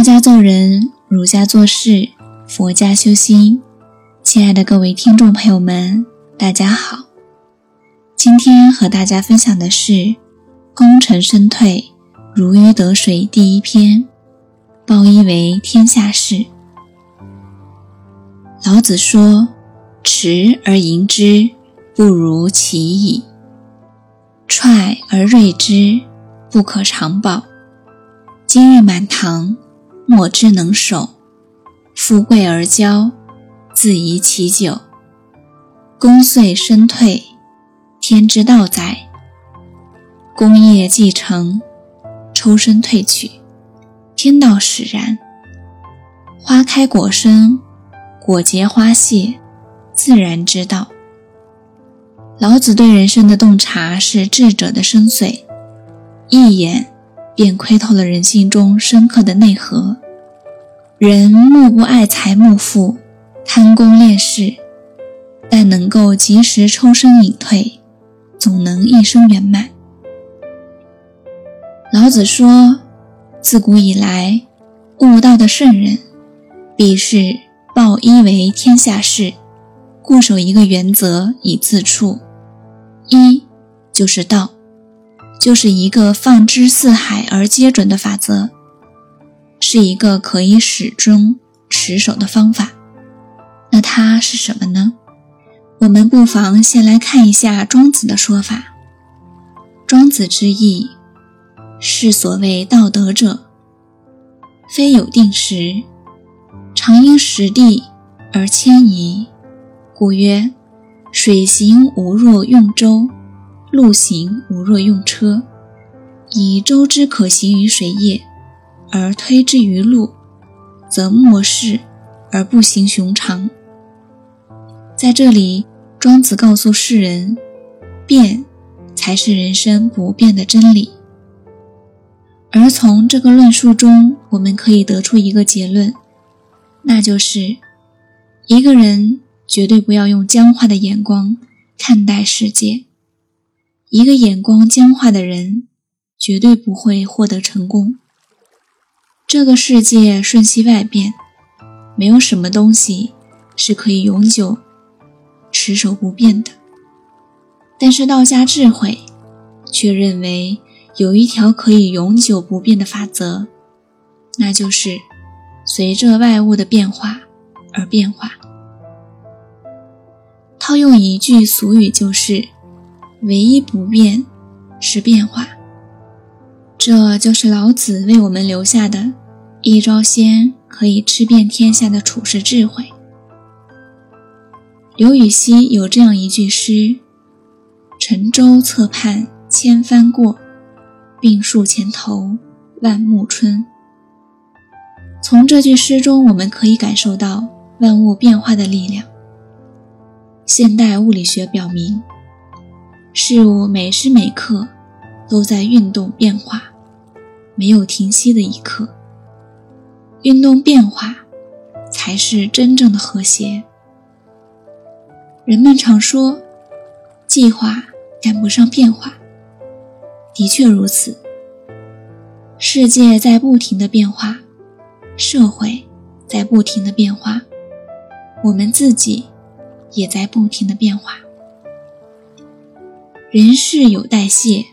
道家做人，儒家做事，佛家修心。亲爱的各位听众朋友们，大家好。今天和大家分享的是《功成身退，如鱼得水》第一篇：报一为天下事。老子说：“持而盈之，不如其已；揣而锐之，不可长保。今日满堂。”莫之能守，富贵而骄，自遗其咎。功遂身退，天之道哉！功业既成，抽身退去，天道使然。花开果生，果结花谢，自然之道。老子对人生的洞察是智者的深邃，一眼。便窥透了人性中深刻的内核。人莫不爱财慕富、贪功恋势，但能够及时抽身隐退，总能一生圆满。老子说：“自古以来，悟道的圣人，必是抱一为天下事，固守一个原则以自处。一就是道。”就是一个放之四海而皆准的法则，是一个可以始终持守的方法。那它是什么呢？我们不妨先来看一下庄子的说法。庄子之意是所谓道德者，非有定时，常因时地而迁移。故曰：水行无若用舟。路行无若用车，以舟之可行于水液，而推之于路，则莫视而不行雄长。在这里，庄子告诉世人，变才是人生不变的真理。而从这个论述中，我们可以得出一个结论，那就是一个人绝对不要用僵化的眼光看待世界。一个眼光僵化的人，绝对不会获得成功。这个世界瞬息万变，没有什么东西是可以永久持守不变的。但是道家智慧却认为有一条可以永久不变的法则，那就是随着外物的变化而变化。套用一句俗语就是。唯一不变是变化，这就是老子为我们留下的一招鲜可以吃遍天下的处世智慧。刘禹锡有这样一句诗：“沉舟侧畔千帆过，病树前头万木春。”从这句诗中，我们可以感受到万物变化的力量。现代物理学表明。事物每时每刻都在运动变化，没有停息的一刻。运动变化才是真正的和谐。人们常说，计划赶不上变化，的确如此。世界在不停的变化，社会在不停的变化，我们自己也在不停的变化。人事有代谢，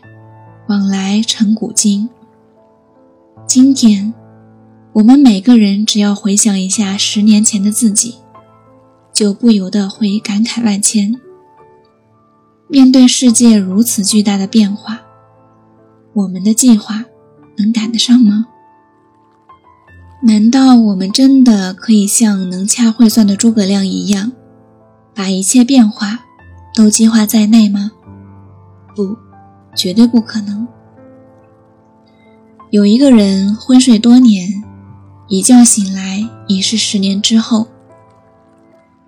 往来成古今。今天，我们每个人只要回想一下十年前的自己，就不由得会感慨万千。面对世界如此巨大的变化，我们的计划能赶得上吗？难道我们真的可以像能掐会算的诸葛亮一样，把一切变化都计划在内吗？不，绝对不可能。有一个人昏睡多年，一觉醒来已是十年之后。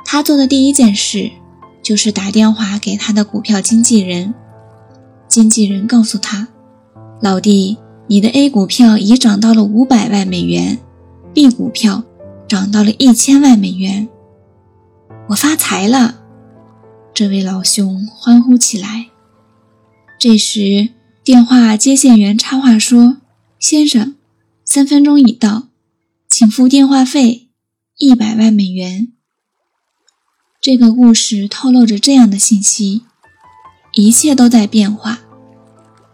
他做的第一件事就是打电话给他的股票经纪人。经纪人告诉他：“老弟，你的 A 股票已涨到了五百万美元，B 股票涨到了一千万美元。我发财了！”这位老兄欢呼起来。这时，电话接线员插话说：“先生，三分钟已到，请付电话费一百万美元。这个故事透露着这样的信息：一切都在变化，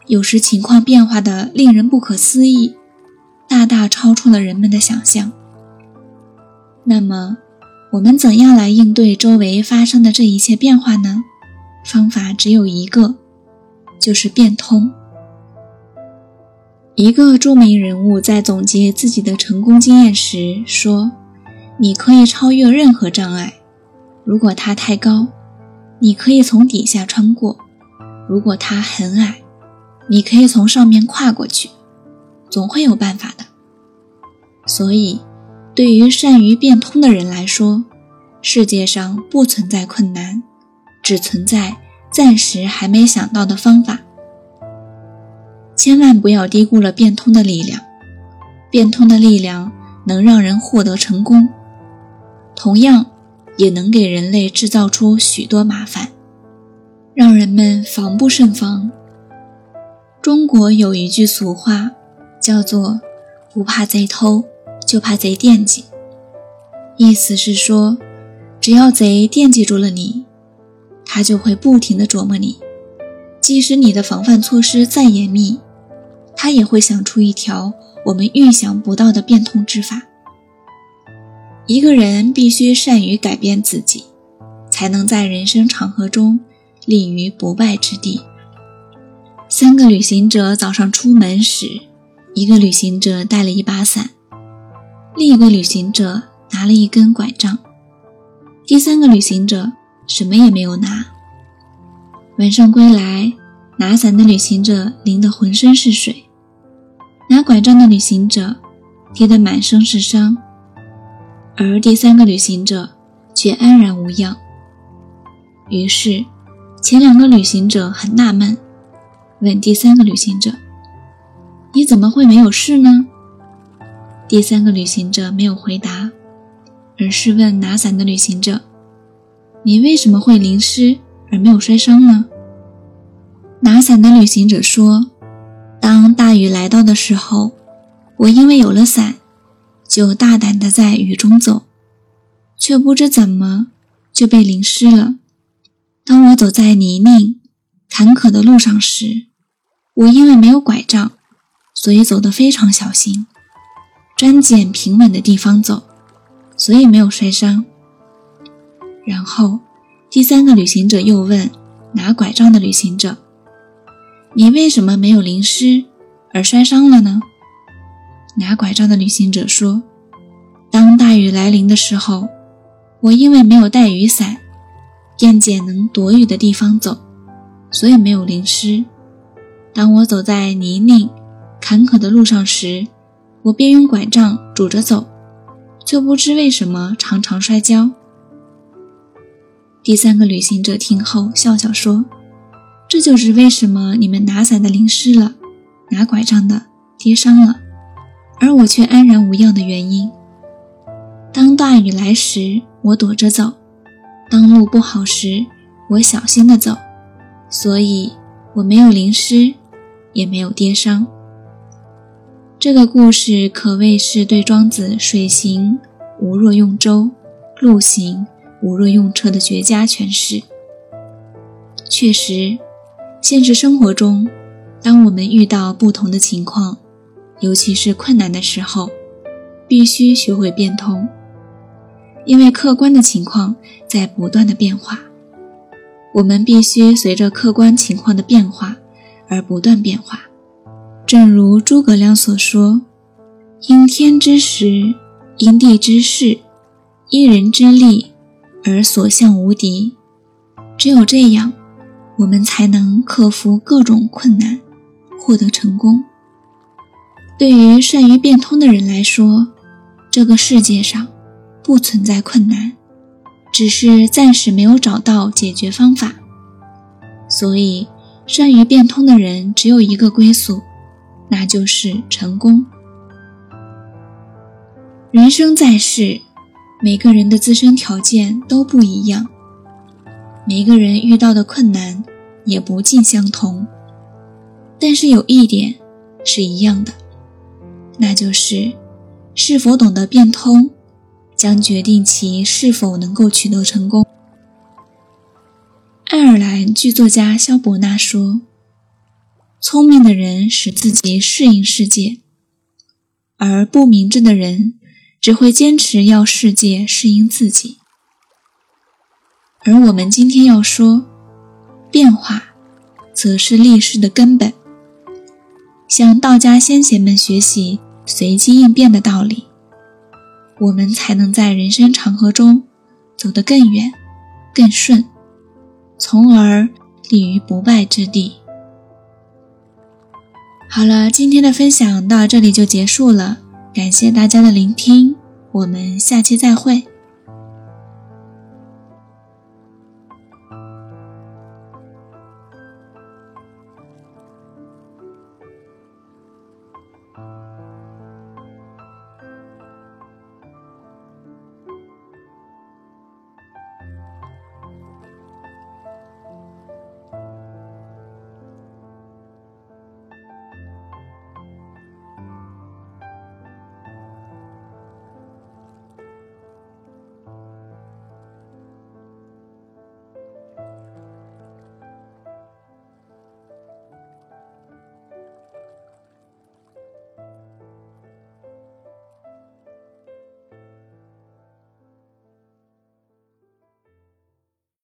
有时情况变化的令人不可思议，大大超出了人们的想象。那么，我们怎样来应对周围发生的这一切变化呢？方法只有一个，就是变通。一个著名人物在总结自己的成功经验时说：“你可以超越任何障碍。”如果它太高，你可以从底下穿过；如果它很矮，你可以从上面跨过去。总会有办法的。所以，对于善于变通的人来说，世界上不存在困难，只存在暂时还没想到的方法。千万不要低估了变通的力量，变通的力量能让人获得成功。同样。也能给人类制造出许多麻烦，让人们防不胜防。中国有一句俗话，叫做“不怕贼偷，就怕贼惦记”，意思是说，只要贼惦记住了你，他就会不停地琢磨你，即使你的防范措施再严密，他也会想出一条我们预想不到的变通之法。一个人必须善于改变自己，才能在人生长河中立于不败之地。三个旅行者早上出门时，一个旅行者带了一把伞，另一个旅行者拿了一根拐杖，第三个旅行者什么也没有拿。晚上归来，拿伞的旅行者淋得浑身是水，拿拐杖的旅行者跌得满身是伤。而第三个旅行者却安然无恙。于是，前两个旅行者很纳闷，问第三个旅行者：“你怎么会没有事呢？”第三个旅行者没有回答，而是问拿伞的旅行者：“你为什么会淋湿而没有摔伤呢？”拿伞的旅行者说：“当大雨来到的时候，我因为有了伞。”就大胆地在雨中走，却不知怎么就被淋湿了。当我走在泥泞、坎坷的路上时，我因为没有拐杖，所以走得非常小心，专拣平稳的地方走，所以没有摔伤。然后，第三个旅行者又问拿拐杖的旅行者：“你为什么没有淋湿而摔伤了呢？”拿拐杖的旅行者说：“当大雨来临的时候，我因为没有带雨伞，便捡能躲雨的地方走，所以没有淋湿。当我走在泥泞、坎坷的路上时，我便用拐杖拄着走，却不知为什么常常摔跤。”第三个旅行者听后笑笑说：“这就是为什么你们拿伞的淋湿了，拿拐杖的跌伤了。”而我却安然无恙的原因。当大雨来时，我躲着走；当路不好时，我小心的走，所以我没有淋湿，也没有跌伤。这个故事可谓是对庄子“水行无若用舟，路行无若用车”的绝佳诠释。确实，现实生活中，当我们遇到不同的情况，尤其是困难的时候，必须学会变通，因为客观的情况在不断的变化，我们必须随着客观情况的变化而不断变化。正如诸葛亮所说：“因天之时，因地之势，因人之力，而所向无敌。”只有这样，我们才能克服各种困难，获得成功。对于善于变通的人来说，这个世界上不存在困难，只是暂时没有找到解决方法。所以，善于变通的人只有一个归宿，那就是成功。人生在世，每个人的自身条件都不一样，每个人遇到的困难也不尽相同，但是有一点是一样的。那就是，是否懂得变通，将决定其是否能够取得成功。爱尔兰剧作家肖伯纳说：“聪明的人使自己适应世界，而不明智的人只会坚持要世界适应自己。”而我们今天要说，变化，则是历史的根本。向道家先贤们学习随机应变的道理，我们才能在人生长河中走得更远、更顺，从而立于不败之地。好了，今天的分享到这里就结束了，感谢大家的聆听，我们下期再会。